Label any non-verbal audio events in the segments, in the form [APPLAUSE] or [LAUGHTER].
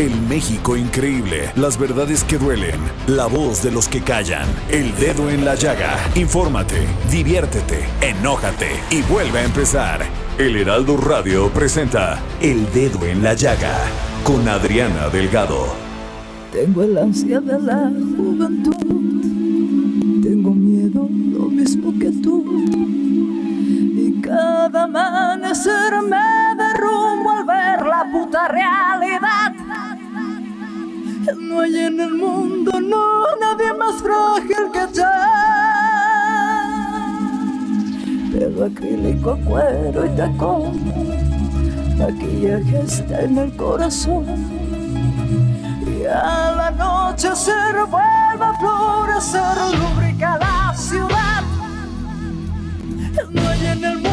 El México increíble, las verdades que duelen, la voz de los que callan, el dedo en la llaga. Infórmate, diviértete, enójate y vuelve a empezar. El Heraldo Radio presenta El Dedo en la Llaga con Adriana Delgado. Tengo el ansia de la juventud, tengo miedo lo mismo que tú. Y cada amanecer me derrumbo al ver la puta. No hay en el mundo, no, nadie más frágil que yo. Pelo acrílico, cuero y tacón, maquillaje está en el corazón. Y al anochecer vuelve a florecer, lubrica la ciudad. No hay en el mundo,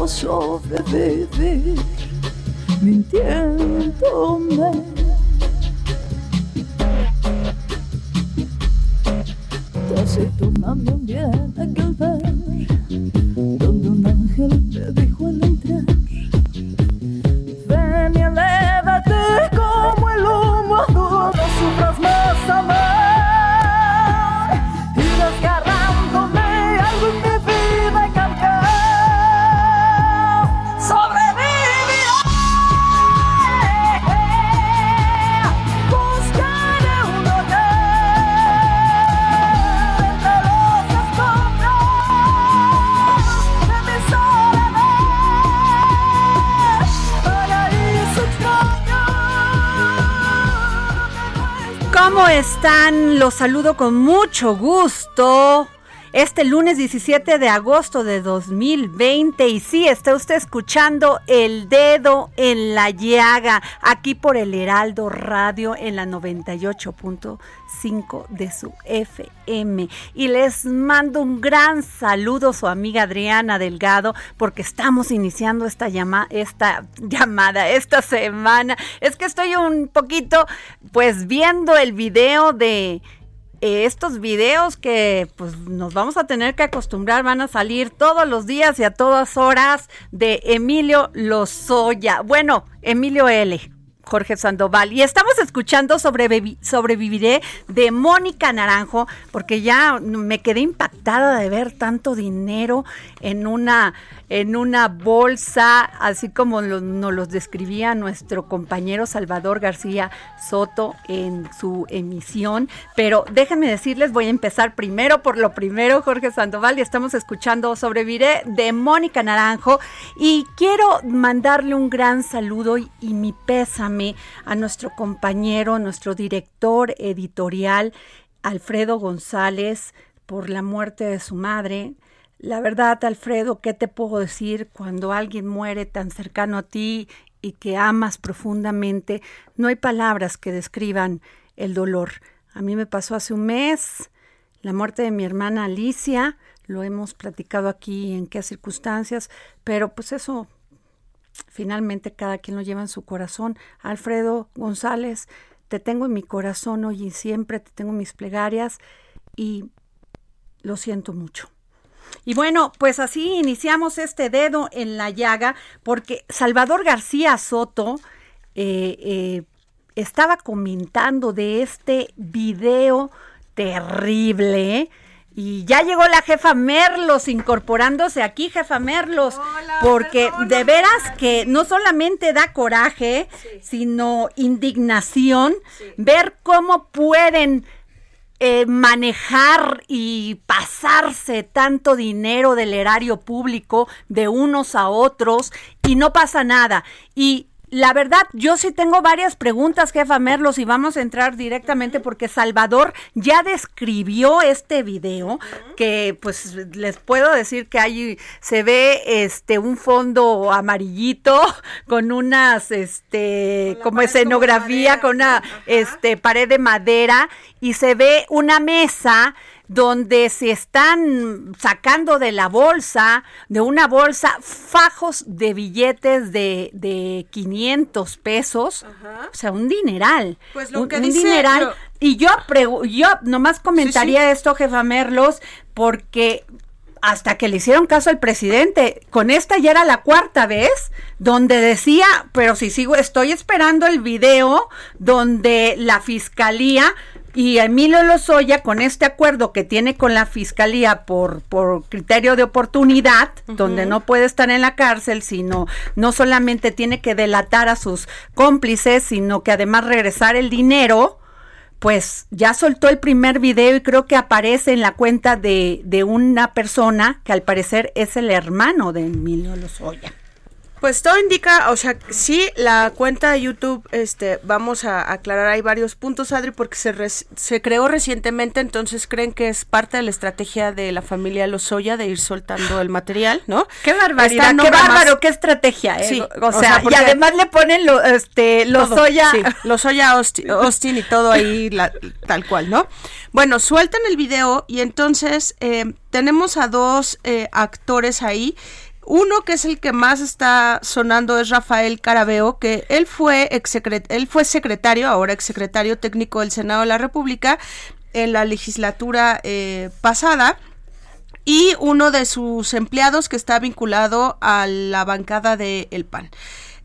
yo. Debo sobrevivir mintiéndome. Saludo con mucho gusto. Este lunes 17 de agosto de 2020 y sí, está usted escuchando El Dedo en la Llaga aquí por el Heraldo Radio en la 98.5 de su FM. Y les mando un gran saludo su amiga Adriana Delgado porque estamos iniciando esta, llama, esta llamada, esta semana. Es que estoy un poquito pues viendo el video de estos videos que pues nos vamos a tener que acostumbrar, van a salir todos los días y a todas horas de Emilio Lozoya. Bueno, Emilio L. Jorge Sandoval. Y estamos escuchando Sobrevivi- Sobreviviré de Mónica Naranjo, porque ya me quedé impactada de ver tanto dinero en una, en una bolsa, así como nos los describía nuestro compañero Salvador García Soto en su emisión. Pero déjenme decirles, voy a empezar primero por lo primero, Jorge Sandoval, y estamos escuchando Sobreviviré de Mónica Naranjo. Y quiero mandarle un gran saludo y, y mi pésame a nuestro compañero, nuestro director editorial, Alfredo González, por la muerte de su madre. La verdad, Alfredo, ¿qué te puedo decir cuando alguien muere tan cercano a ti y que amas profundamente? No hay palabras que describan el dolor. A mí me pasó hace un mes la muerte de mi hermana Alicia, lo hemos platicado aquí en qué circunstancias, pero pues eso finalmente cada quien lo lleva en su corazón. Alfredo González, te tengo en mi corazón hoy y siempre, te tengo en mis plegarias y lo siento mucho. Y bueno, pues así iniciamos este dedo en la llaga porque Salvador García Soto eh, eh, estaba comentando de este video terrible. Y ya llegó la jefa Merlos incorporándose aquí, jefa Merlos, porque de veras que no solamente da coraje, sino indignación ver cómo pueden eh, manejar y pasarse tanto dinero del erario público de unos a otros y no pasa nada. Y la verdad, yo sí tengo varias preguntas, jefa Merlos, y vamos a entrar directamente porque Salvador ya describió este video, que pues les puedo decir que ahí se ve este un fondo amarillito [LAUGHS] con unas este como escenografía, con una este pared de madera y se ve una mesa donde se están sacando de la bolsa, de una bolsa, fajos de billetes de, de 500 pesos, o sea, un dineral. Pues lo un, que un dice dineral. lo- Y yo, pregu- yo nomás comentaría esto, jefa Merlos, porque hasta que le hicieron caso al presidente, con esta ya era la cuarta vez donde decía, pero si sigo, estoy esperando el video donde la fiscalía y Emilio Lozoya, con este acuerdo que tiene con la fiscalía por, por criterio de oportunidad, donde no puede estar en la cárcel, sino no solamente tiene que delatar a sus cómplices, sino que además regresar el dinero, pues ya soltó el primer video y creo que aparece en la cuenta de, de una persona que al parecer es el hermano de Emilio Lozoya. Pues todo indica, o sea, sí, la cuenta de YouTube, este, vamos a aclarar, hay varios puntos, Adri, porque se, res- se creó recientemente, entonces creen que es parte de la estrategia de la familia Lozoya de ir soltando el material, ¿no? Qué barbaridad, qué más- bárbaro, qué estrategia, ¿eh? Sí, o, o sea, sea, y además le ponen lo, este, Lozoya. Sí, [LAUGHS] Lozoya Austin, Austin y todo ahí la- tal cual, ¿no? Bueno, sueltan el video y entonces eh, tenemos a dos eh, actores ahí. Uno que es el que más está sonando es Rafael Carabeo, que él fue, él fue secretario, ahora exsecretario técnico del Senado de la República en la legislatura eh, pasada y uno de sus empleados que está vinculado a la bancada de El PAN.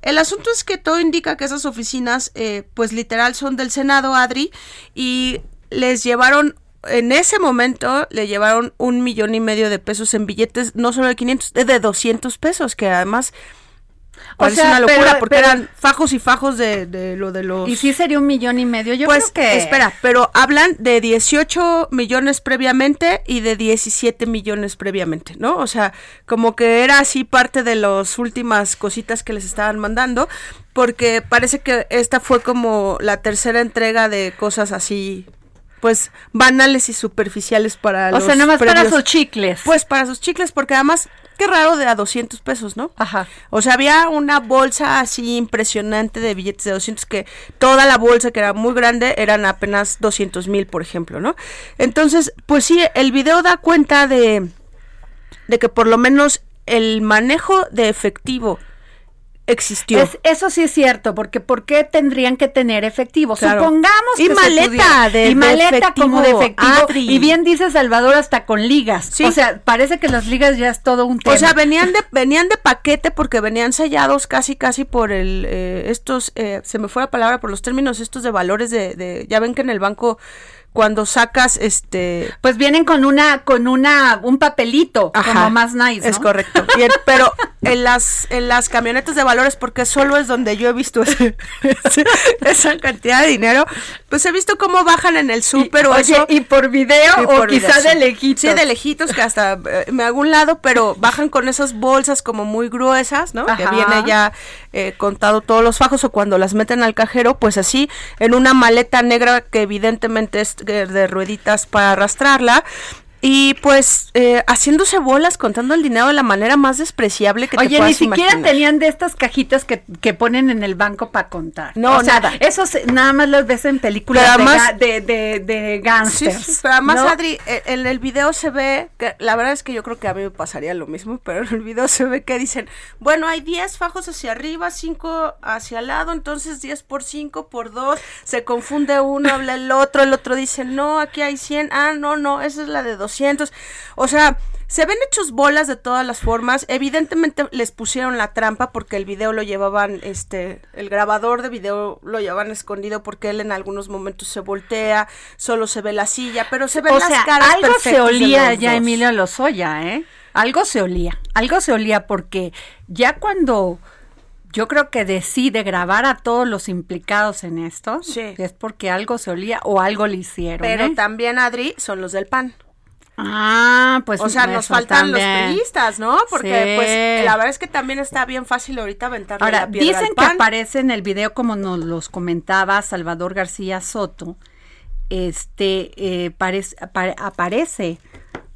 El asunto es que todo indica que esas oficinas, eh, pues literal, son del Senado, Adri, y les llevaron, en ese momento, le llevaron un millón y medio de pesos en billetes, no solo de 500, de de 200 pesos, que además O parece sea, una locura, pero- porque pero- eran fajos y fajos de, de lo de los... Y sí sería un millón y medio. Yo pues creo que. espera, pero hablan de 18 millones previamente y de 17 millones previamente, ¿no? O sea, como que era así parte de las últimas cositas que les estaban mandando, porque parece que esta fue como la tercera entrega de cosas así, pues banales y superficiales para O los sea, nada más para sus chicles. Pues para sus chicles, porque además, qué raro de a 200 pesos, ¿no? Ajá. O sea, había una bolsa así impresionante de billetes de 200 que toda la bolsa que era muy grande eran apenas 200 mil, por ejemplo, ¿no? Entonces, pues sí, el video da cuenta de, de que por lo menos el manejo de efectivo existió. Es- eso sí es cierto, porque ¿por qué tendrían que tener efectivo? Claro. Supongamos Y que maleta de- y de maleta como de efectivo, efectivo. Adri. Y bien dice Salvador hasta con ligas. Sí. O sea, parece que las ligas ya es todo un tema. O sea, venían de venían de paquete porque venían sellados casi casi por el eh, estos eh, se me fue la palabra por los términos estos de valores de, de ya ven que en el banco cuando sacas este pues vienen con una con una un papelito Ajá, como más nice, ¿no? Es correcto. Y en- pero en las en las camionetas de valores, porque solo es donde yo he visto ese- ese- esa cantidad de dinero, pues he visto cómo bajan en el súper o Oye, eso. y por video y o quizá video, de lejitos. Sí, de lejitos, que hasta eh, me hago un lado, pero bajan con esas bolsas como muy gruesas, ¿no? Que viene ya eh, contado todos los fajos o cuando las meten al cajero, pues así, en una maleta negra que evidentemente es de de rueditas para arrastrarla. Y pues eh, haciéndose bolas, contando el dinero de la manera más despreciable que te Oye, ni puedas siquiera imaginar. tenían de estas cajitas que, que ponen en el banco para contar. No, o sea, nada. Eso se- nada más los ves en películas de además- de, de, de gangsters. sí, pero además, ¿no? Adri, eh, en el video se ve, que la verdad es que yo creo que a mí me pasaría lo mismo, [LAUGHS] pero en el video se ve que dicen, bueno, hay 10 fajos hacia arriba, 5 hacia el lado, entonces 10 por 5 por 2, se confunde uno, habla el otro, el otro dice, no, aquí hay 100, ah, no, no, esa es la de 200. O sea, se ven hechos bolas de todas las formas. Evidentemente les pusieron la trampa porque el video lo llevaban, este, el grabador de video lo llevaban escondido porque él en algunos momentos se voltea, solo se ve la silla, pero se ven o las sea, caras algo se olía ya dos. Emilio Lozoya, ¿eh? Algo se olía, algo se olía porque ya cuando yo creo que decide grabar a todos los implicados en esto, Sí. es porque algo se olía o algo le hicieron. Pero ¿eh? también, Adri, son los del PAN. Ah, pues o sea, nos faltan los priistas, ¿no? Porque, Sí. pues, la verdad es que también está bien fácil ahorita aventarle Ahora, la piedra dicen al que aparece en el video, como nos los comentaba Salvador García Soto, este, eh, parece- apare- aparece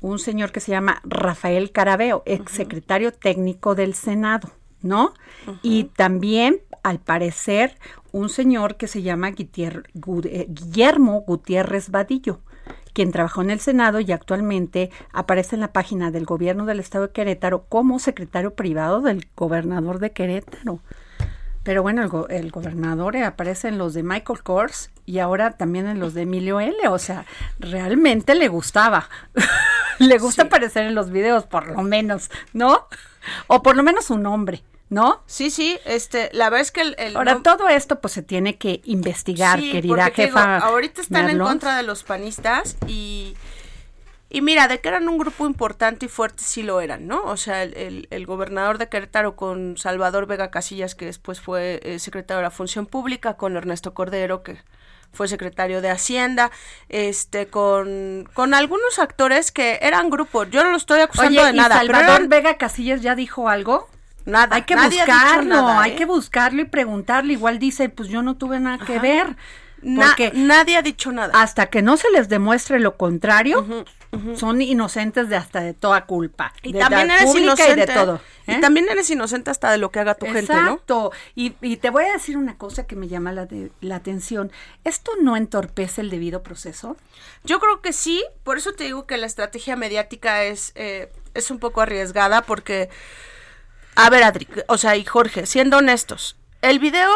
un señor que se llama Rafael Carabeo, ex secretario técnico del Senado, ¿no? Y también, al parecer, un señor que se llama eh, Guillermo Gutiérrez Vadillo, quien trabajó en el Senado y actualmente aparece en la página del gobierno del estado de Querétaro como secretario privado del gobernador de Querétaro. Pero bueno, el, go- el gobernador aparece en los de Michael Kors y ahora también en los de Emilio L. O sea, realmente le gustaba. [LAUGHS] le gusta Sí. aparecer en los videos, por lo menos, ¿no? O por lo menos su nombre, ¿no? Sí, sí, este, la verdad es que el... el Ahora, todo esto pues se tiene que investigar, Sí, querida porque te digo, jefa. ahorita están en contra de los panistas y... Y mira, de que eran un grupo importante y fuerte, sí lo eran, ¿no? O sea, el, el- el gobernador de Querétaro con Salvador Vega Casillas, que después fue eh, secretario de la Función Pública, con Ernesto Cordero, que fue secretario de Hacienda, este, con, con algunos actores que eran grupos. Yo no lo estoy acusando Oye, de ¿y nada, pero Salvador eran- Vega Casillas ya dijo algo? Nada. Hay que nadie buscarlo, nada, hay ¿eh? que buscarlo y preguntarle. Igual dice, pues yo no tuve nada que ver. Na- Porque nadie ha dicho nada. hasta que no se les demuestre lo contrario, son inocentes de hasta de toda culpa. Y de también eres inocente. y de todo. Y ¿eh? también eres inocente hasta de lo que haga tu gente, ¿no? Exacto. Y, y te voy a decir una cosa que me llama la, de- la atención. ¿Esto no entorpece el debido proceso? Yo creo que sí, por eso te digo que la estrategia mediática es, eh, es un poco arriesgada porque, a ver, Adri, o sea, y Jorge, siendo honestos, el video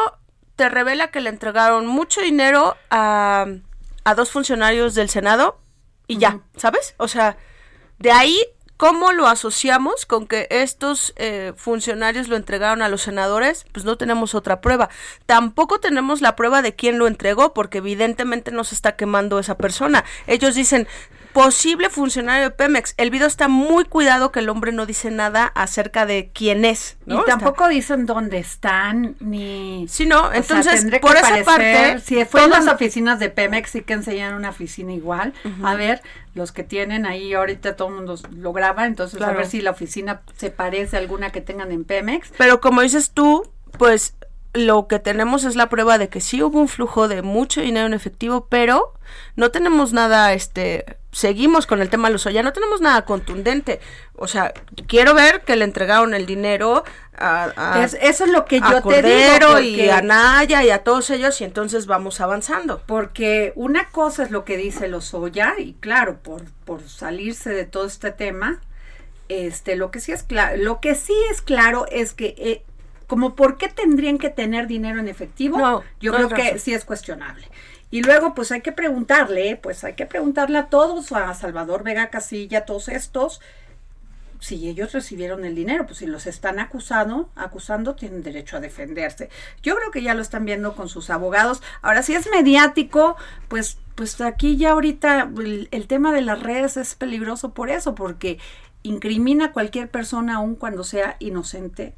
te revela que le entregaron mucho dinero a, a dos funcionarios del Senado y ya, ¿sabes? O sea, de ahí, ¿cómo lo asociamos con que estos eh, funcionarios lo entregaron a los senadores? Pues no tenemos otra prueba. Tampoco tenemos la prueba de quién lo entregó, porque evidentemente no se está quemando esa persona. Ellos dicen, posible funcionario de Pemex. El video está muy cuidado que el hombre no dice nada acerca de quién es. ¿no? Y Está- tampoco dicen dónde están, ni... Sí, no, sea, entonces, por esa parecer- parte, Si fue en las oficinas de Pemex, sí que enseñan una oficina igual. A ver, los que tienen ahí ahorita todo el mundo lo graba, entonces a ver si la oficina se parece a alguna que tengan en Pemex. Pero como dices tú, pues lo que tenemos es la prueba de que sí hubo un flujo de mucho dinero en efectivo, pero no tenemos nada, este, seguimos con el tema Lozoya, no tenemos nada contundente. O sea, quiero ver que le entregaron el dinero a, a- Es- eso es lo que a yo te digo. y a Naya y a todos ellos y entonces vamos avanzando. Porque una cosa es lo que dice Lozoya, y claro, por, por salirse de todo este tema, este, lo que sí es claro, lo que sí es claro es que eh, como por qué tendrían que tener dinero en efectivo, No, yo no creo que razón. sí es cuestionable. Y luego, pues hay que preguntarle, pues hay que preguntarle a todos, a Salvador Vega Casilla, a todos estos, si ellos recibieron el dinero, pues si los están acusando, acusando, tienen derecho a defenderse. Yo creo que ya lo están viendo con sus abogados. Ahora, si es mediático, pues, pues aquí ya ahorita el, el tema de las redes es peligroso por eso, porque incrimina a cualquier persona aun cuando sea inocente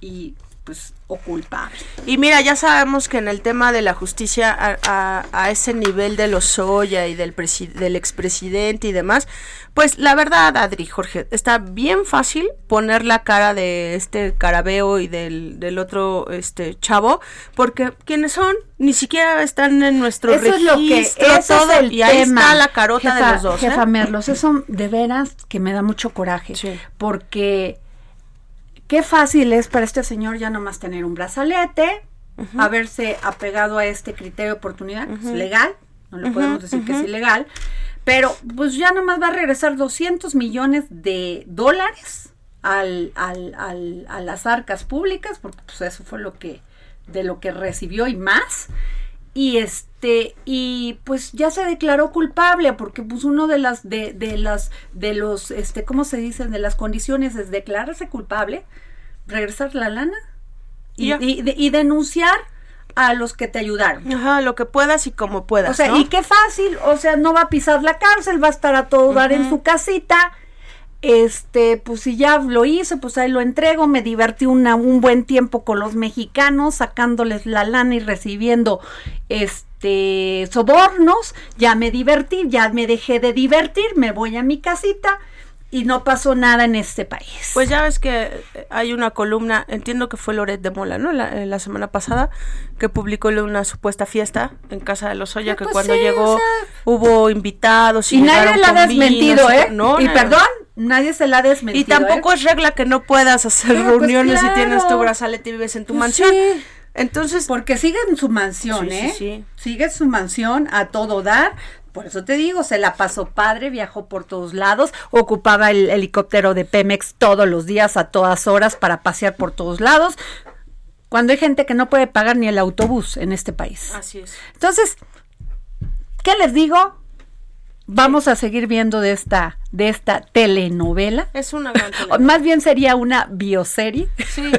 y pues o culpable. Y mira, ya sabemos que en el tema de la justicia a, a- a ese nivel de los Soya y del, del expresidente y demás, pues la verdad, Adri, Jorge, está bien fácil poner la cara de este carabeo y del, del otro este chavo, porque quienes son ni siquiera están en nuestro Eso es lo que eso todo, es el y ahí tema. está la carota Jefa- de los dos. ¿eh? Jefa Merlos, eso de veras que me da mucho coraje. Sí. Porque qué fácil es para este señor ya nomás tener un brazalete, haberse apegado a este criterio de oportunidad, que es legal, no le podemos decir que es ilegal, pero pues ya nomás va a regresar 200 millones de dólares al, al, al- a las arcas públicas, porque pues eso fue lo que, de lo que recibió y más. Y este y pues ya se declaró culpable porque pues uno de las de, de las de los este cómo se dicen de las condiciones es declararse culpable regresar la lana y, y- de- y denunciar a los que te ayudaron Ajá, lo que puedas y como puedas. o sea, ¿no? y qué fácil, o sea, no va a pisar la cárcel, va a estar a todo dar en su casita. Este, pues si ya lo hice, pues ahí lo entrego, me divertí una, un buen tiempo con los mexicanos, sacándoles la lana y recibiendo este sobornos, ya me divertí, ya me dejé de divertir, me voy a mi casita y no pasó nada en este país. Pues ya ves que hay una columna, entiendo que fue Loret de Mola, ¿no? La, eh, la semana pasada, que publicó una supuesta fiesta en casa de los Oya, Ah, que pues cuando sí, llegó o sea. hubo invitados y, y nadie la ha desmentido, ¿eh? ¿no? y perdón, nadie se la ha desmentido. Y tampoco ¿eh? es regla que no puedas hacer Pero, pues, reuniones si tienes tu brazalete y vives en tu Pues, mansión. sí. Entonces, Porque sigue en su mansión, Sí, sí, ¿eh? sí. Sigue en su mansión a todo dar. Por eso te digo, se la pasó padre, viajó por todos lados, ocupaba el helicóptero de Pemex todos los días, a todas horas, para pasear por todos lados. Cuando hay gente que no puede pagar ni el autobús en este país. así es. Entonces, ¿qué les digo? Vamos a seguir viendo de esta, de esta telenovela. Es una gran [LAUGHS] telenovela. más bien sería una bioserie. Sí.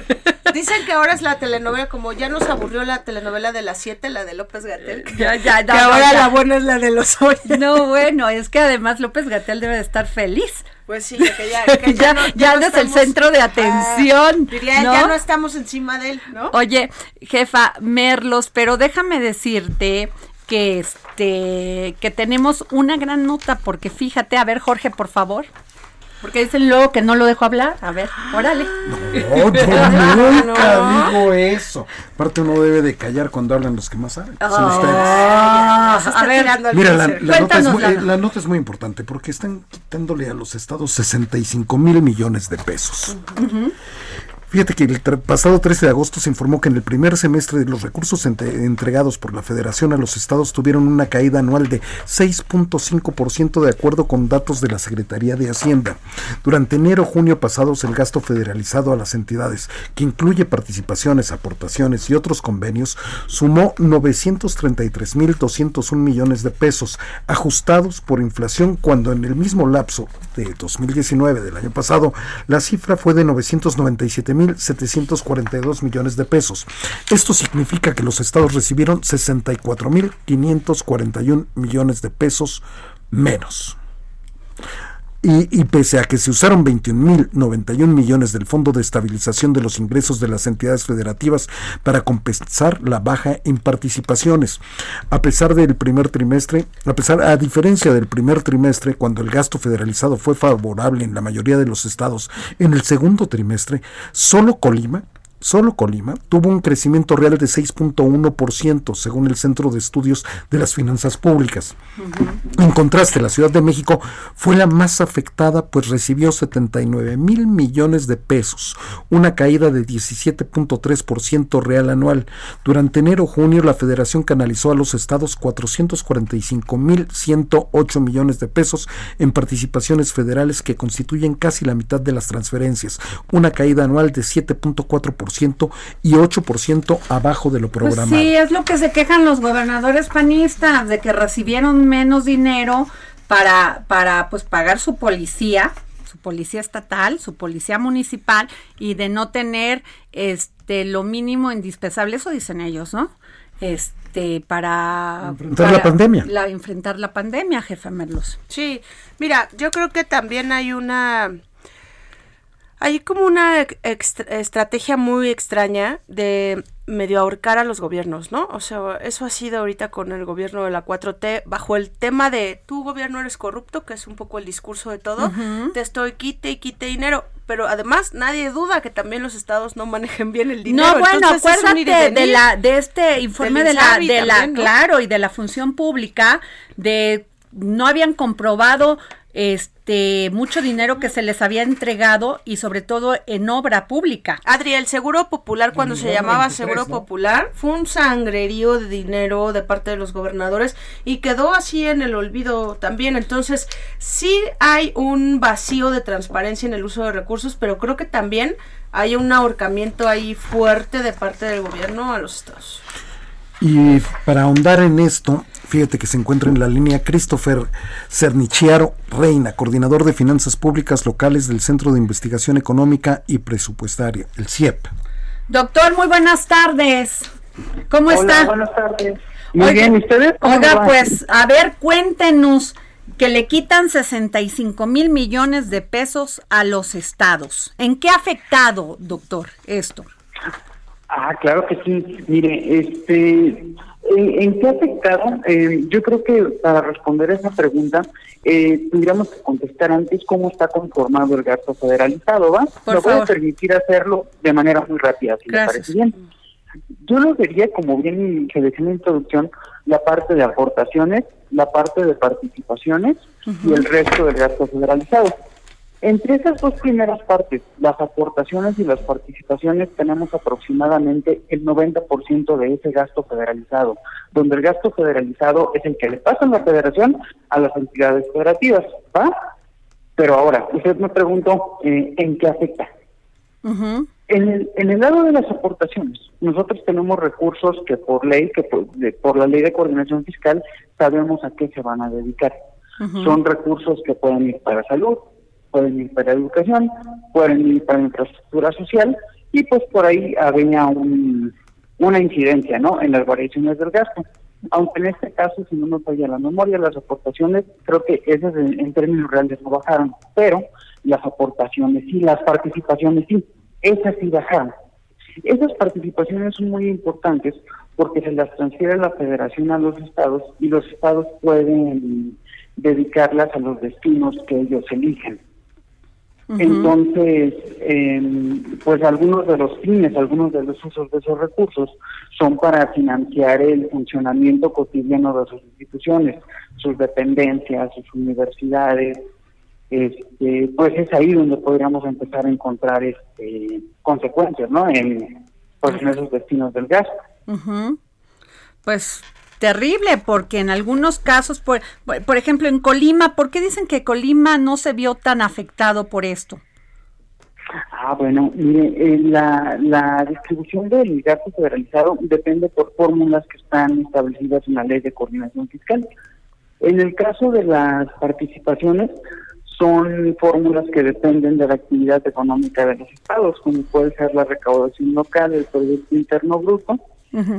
Dicen que ahora es la telenovela, como ya nos aburrió la telenovela de las 7, la de López Gatel. Ya, ya, que no, ahora ya. la buena es la de los Oya. [LAUGHS] No, bueno, es que además López Gatel debe de estar feliz. Pues sí, que ya, que Ya- [LAUGHS] no- ya no eres el centro de atención, Ah, diría, ¿no? ya no estamos encima de él, ¿no? Oye, jefa Merlos, pero déjame decirte que este que tenemos una gran nota porque fíjate, a ver Jorge, por favor. Porque dicen luego que no lo dejo hablar. A ver, órale. No, [LAUGHS] yo nunca digo eso. Aparte uno debe de callar cuando hablan los que más saben. Son ustedes. A ver, Mira, la, nota es muy, eh, la nota es muy importante porque están quitándole a los estados 65 mil millones de pesos. Fíjate que el pasado 13 de agosto se informó que en el primer semestre los recursos entre- entregados por la Federación a los estados tuvieron una caída anual de 6.5% de acuerdo con datos de la Secretaría de Hacienda. Durante enero-junio pasados el gasto federalizado a las entidades, que incluye participaciones, aportaciones y otros convenios, sumó 933.201 millones de pesos, ajustados por inflación cuando en el mismo lapso de 2019 del año pasado la cifra fue de 997.742 millones de pesos. Esto significa que los estados recibieron 64.541 millones de pesos menos. Y, y pese a que se usaron 21.091 millones del Fondo de Estabilización de los Ingresos de las entidades federativas para compensar la baja en participaciones, a pesar del primer trimestre, a pesar a diferencia del primer trimestre cuando el gasto federalizado fue favorable en la mayoría de los estados, en el segundo trimestre solo Colima Solo Colima tuvo un crecimiento real de 6.1% según el Centro de Estudios de las Finanzas Públicas. En contraste, la Ciudad de México fue la más afectada, pues recibió 79 mil millones de pesos, una caída de 17.3% real anual. Durante enero-junio, la Federación canalizó a los estados 445 mil 108 millones de pesos en participaciones federales que constituyen casi la mitad de las transferencias, una caída anual de 7.4% y 8% abajo de lo Pues programado. sí, es lo que se quejan los gobernadores panistas, de que recibieron menos dinero para, para pues pagar su policía, su policía estatal, su policía municipal, y de no tener este lo mínimo indispensable, eso dicen ellos, ¿no? Este, para Enfrentar para la pandemia. La, enfrentar la pandemia, jefa Merlos. Sí, mira, yo creo que también hay una... Hay como una estrategia muy extraña de medio ahorcar a los gobiernos, ¿no? O sea, eso ha sido ahorita con el gobierno de la 4T, bajo el tema de tu gobierno eres corrupto, que es un poco el discurso de todo, te estoy quite y quite dinero, pero además nadie duda que también los estados no manejen bien el dinero. No, bueno, entonces acuérdate de la de este informe de la de la también, ¿no? claro y de la función pública de no habían comprobado este mucho dinero que se les había entregado y sobre todo en obra pública. Adri, el Seguro Popular, cuando se llamaba 23, Seguro ¿no? Popular, fue un sangrerío de dinero de parte de los gobernadores y quedó así en el olvido también. Entonces, sí hay un vacío de transparencia en el uso de recursos, pero creo que también hay un ahorcamiento ahí fuerte de parte del gobierno a los estados. Y para ahondar en esto, fíjate que se encuentra en la línea Christopher Cernichiaro Reina, coordinador de finanzas públicas locales del Centro de Investigación Económica y Presupuestaria, el CIEP. Doctor, muy buenas tardes. ¿Cómo Hola, está? buenas tardes. Muy bien, ¿y ustedes? ¿Cómo Oiga, va? pues, a ver, cuéntenos que le quitan 65 mil millones de pesos a los estados. ¿En qué ha afectado, doctor, esto? Ah, claro que sí. Mire, este, ¿en, en qué ha afectado? Eh, yo creo que para responder a esa pregunta, eh, tendríamos que contestar antes cómo está conformado el gasto federalizado, ¿va? Por Me voy a permitir hacerlo de manera muy rápida, si Gracias. le parece bien. Yo lo vería, como bien se decía en la introducción, la parte de aportaciones, la parte de participaciones y el resto del gasto federalizado. Entre esas dos primeras partes, las aportaciones y las participaciones, tenemos aproximadamente el 90% de ese gasto federalizado, donde el gasto federalizado es el que le pasa a la federación a las entidades federativas, ¿va? Pero ahora, usted me preguntó, eh, ¿en qué afecta? En el, en el lado de las aportaciones, nosotros tenemos recursos que por ley, que por, de- por la ley de coordinación fiscal, sabemos a qué se van a dedicar. Son recursos que pueden ir para salud, pueden ir para educación, pueden ir para infraestructura social y pues por ahí había un, una incidencia ¿no? en las variaciones del gasto. Aunque en este caso, si no me falla la memoria, las aportaciones, creo que esas en, en términos reales no bajaron, pero las aportaciones sí, las participaciones sí, esas sí bajaron. Esas participaciones son muy importantes porque se las transfiere la federación a los estados y los estados pueden dedicarlas a los destinos que ellos eligen. Entonces, em, pues algunos de los fines, algunos de los usos de esos recursos son para financiar el funcionamiento cotidiano de sus instituciones, sus dependencias, sus universidades. Este, pues es ahí donde podríamos empezar a encontrar este, consecuencias, ¿no? En, pues, en esos destinos del gasto. Pues terrible, porque en algunos casos, por, por- ejemplo, en Colima, ¿por qué dicen que Colima no se vio tan afectado por esto? Ah, bueno, mire, eh, la, la distribución del gasto federalizado depende por fórmulas que están establecidas en la ley de coordinación fiscal. En el caso de las participaciones, son fórmulas que dependen de la actividad económica de los estados, como puede ser la recaudación local, el Producto Interno Bruto.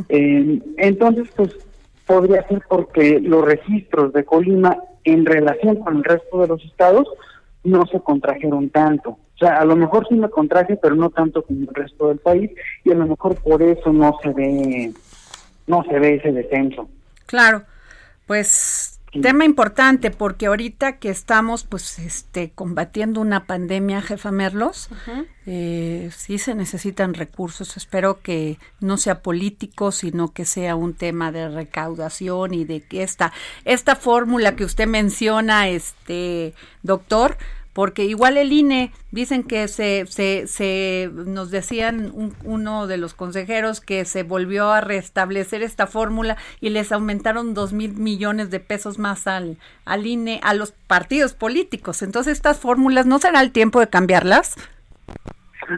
Eh, entonces, pues podría ser porque los registros de Colima en relación con el resto de los estados no se contrajeron tanto. O sea, a lo mejor sí me contraje, pero no tanto como el resto del país, y a lo mejor por eso no se ve, no se ve ese descenso. Claro, pues tema importante porque ahorita que estamos pues este combatiendo una pandemia, jefa Merlos, eh, sí se necesitan recursos. Espero que no sea político, sino que sea un tema de recaudación y de que esta esta fórmula que usted menciona, este doctor, porque igual el INE dicen que se, se, se nos decían un- uno de los consejeros que se volvió a restablecer esta fórmula y les aumentaron dos mil millones de pesos más al, al INE, a los partidos políticos. Entonces estas fórmulas, ¿no será el tiempo de cambiarlas?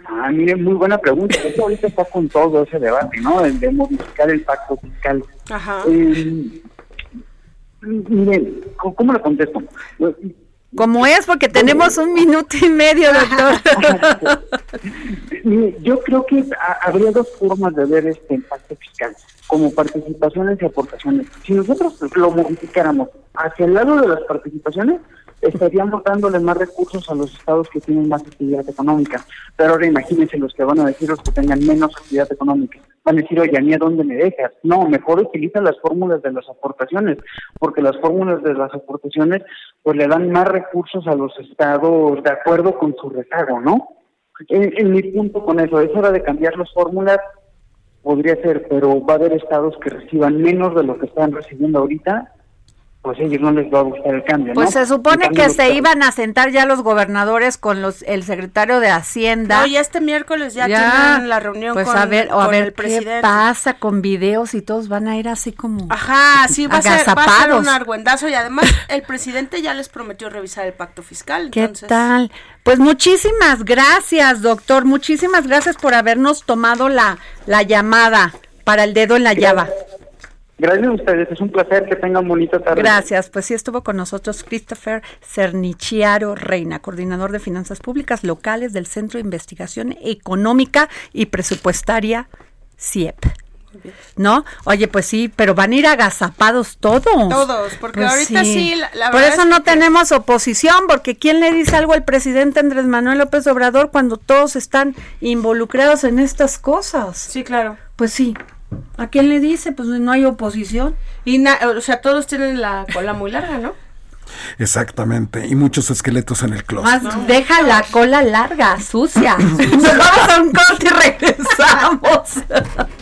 Ah, mire, muy buena pregunta. Eso ahorita está con todo ese debate, ¿no? El de modificar el pacto fiscal. Ajá. Eh, mire, ¿cómo le contesto? Como es, porque tenemos un minuto y medio, doctor. [LAUGHS] Yo creo que ha- habría dos formas de ver este impacto fiscal, como participaciones y aportaciones. Si nosotros lo modificáramos hacia el lado de las participaciones, estaríamos dándole más recursos a los estados que tienen más actividad económica. Pero ahora imagínense los que van a decir los que tengan menos actividad económica. Van a decir, oye, ¿a mí a dónde me dejas? No, mejor utiliza las fórmulas de las aportaciones, porque las fórmulas de las aportaciones pues le dan más recursos a los estados de acuerdo con su rezago, ¿no? En, en mi punto con eso, es hora de cambiar las fórmulas, podría ser, pero va a haber estados que reciban menos de lo que están recibiendo ahorita, pues ellos no les va a gustar el cambio, Pues ¿no? se supone que se iban a sentar ya los gobernadores con los el secretario de Hacienda. No, ya este miércoles ya, Ya, tienen la reunión pues con, a ver, o a ver el qué presidente. pasa con videos y todos van a ir así como Ajá, sí, va a, ser, va a ser un argüendazo y además el presidente ya les prometió revisar el pacto fiscal. ¿Qué entonces, tal? Pues muchísimas gracias, doctor. Muchísimas gracias por habernos tomado la, la llamada para el dedo en la llave. Gracias a ustedes, es un placer que tengan bonita tarde. Gracias, pues sí estuvo con nosotros Christopher Cernichiaro Reina, coordinador de finanzas públicas locales del Centro de Investigación Económica y Presupuestaria CIEP. ¿No? Oye, pues sí, pero van a ir agazapados todos. Todos, porque Pues ahorita sí, la, la Por verdad eso es no que- tenemos oposición, porque ¿quién le dice algo al presidente Andrés Manuel López Obrador cuando todos están involucrados en estas cosas? Sí, claro. Pues sí. ¿A quién le dice? Pues no hay oposición. Y na- o sea, todos tienen la cola muy larga, ¿no? Exactamente. Y muchos esqueletos en el closet. Más deja la cola larga, sucia. [LAUGHS] Nos vamos a un corte y regresamos. [LAUGHS]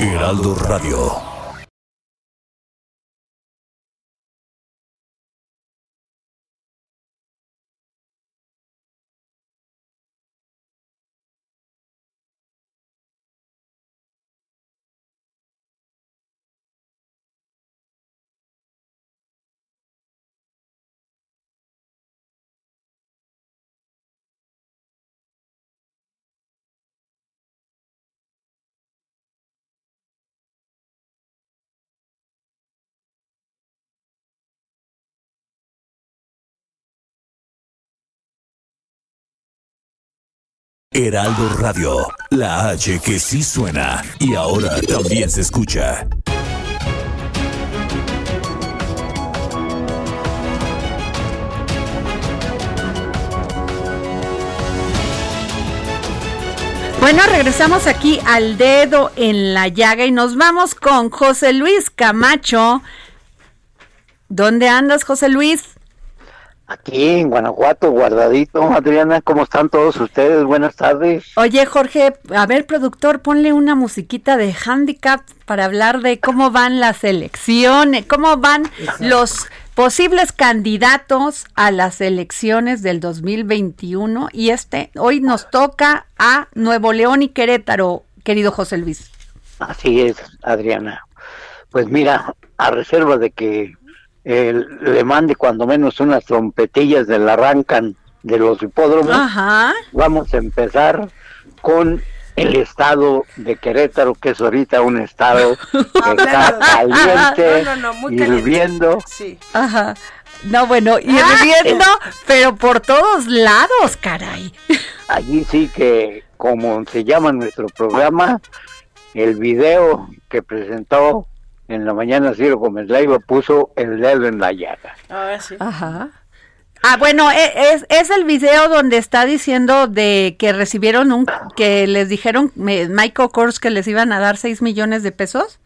Heraldo Radio. Heraldo Radio, la H que sí suena y ahora también se escucha. Bueno, regresamos aquí al dedo en la llaga y nos vamos con José Luis Camacho. ¿Dónde andas, José Luis? Aquí en Guanajuato, guardadito. Adriana, ¿cómo están todos ustedes? Buenas tardes. Oye, Jorge, a ver, productor, ponle una musiquita de handicap para hablar de cómo van las elecciones, cómo van los posibles candidatos a las elecciones del 2021 y este hoy nos toca a Nuevo León y Querétaro, querido José Luis. Así es, Adriana. Pues mira, a reserva de que eh, le mande cuando menos unas trompetillas del arrancan de los hipódromos, Ajá. vamos a empezar con el estado de Querétaro, que es ahorita un estado [LAUGHS] que está caliente, [LAUGHS] No, no, no, muy caliente. hirviendo. Sí. Ajá. No, bueno, y hirviendo, pero por todos lados, caray. [LAUGHS] Allí sí que, como se llama nuestro programa, el video que presentó en la mañana Ciro Gómez Leiva puso el dedo en la llaga. Ahora sí. Ajá. Ah, bueno, e- es, es el video donde está diciendo de que recibieron un, que les dijeron me- Michael Kors que les iban a dar 6 millones de pesos.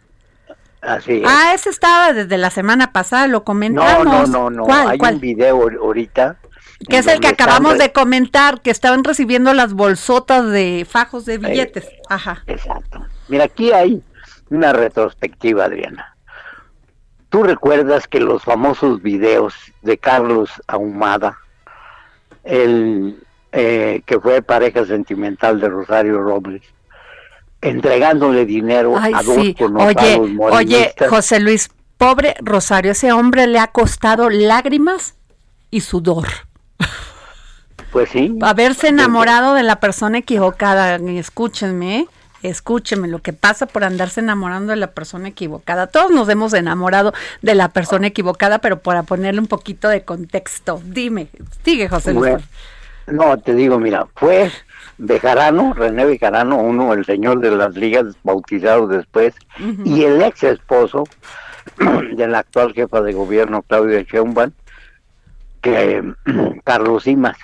Así es. Ah, ese estaba desde la semana pasada, lo no, comentamos. no, no, no. ¿Cuál, Hay cuál? un video ahor- ahorita. Que es el que están acabamos de comentar, que estaban recibiendo las bolsotas de fajos de billetes. Eh, Ajá. Exacto. Mira, aquí hay una retrospectiva, Adriana. ¿Tú recuerdas que los famosos videos de Carlos Ahumada, el eh, que fue pareja sentimental de Rosario Robles, entregándole dinero Ay, a dos sí. Oye, oye? José Luis, pobre Rosario, ese hombre le ha costado lágrimas y sudor. Pues sí. Haberse enamorado de la persona equivocada. Escúchenme, ¿eh? Escúchenme lo que pasa por andarse enamorando de la persona equivocada. Todos nos hemos enamorado de la persona equivocada, pero para ponerle un poquito de contexto. Dime, sigue José Luis. Bueno, no, te digo, mira, fue Bejarano, René Bejarano, uno, el señor de las ligas, bautizado después, y el ex esposo [CLEARS THROAT] de la actual jefa de gobierno Claudia Sheinbaum, que [CLEARS THROAT] Carlos Simas,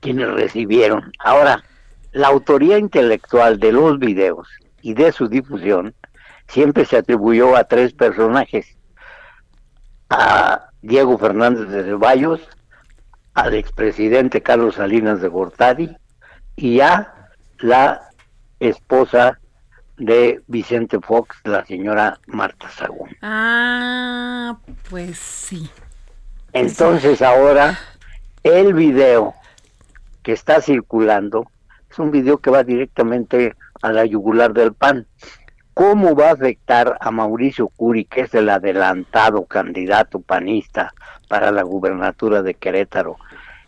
quienes recibieron. Ahora, la autoría intelectual de los videos y de su difusión siempre se atribuyó a tres personajes, a Diego Fernández de Ceballos, al expresidente Carlos Salinas de Gortari y a la esposa de Vicente Fox, la señora Marta Sagún. Ah, pues sí. Entonces ahora el video que está circulando es un video que va directamente a la yugular del PAN. ¿Cómo va a afectar a Mauricio Curi, que es el adelantado candidato panista para la gubernatura de Querétaro,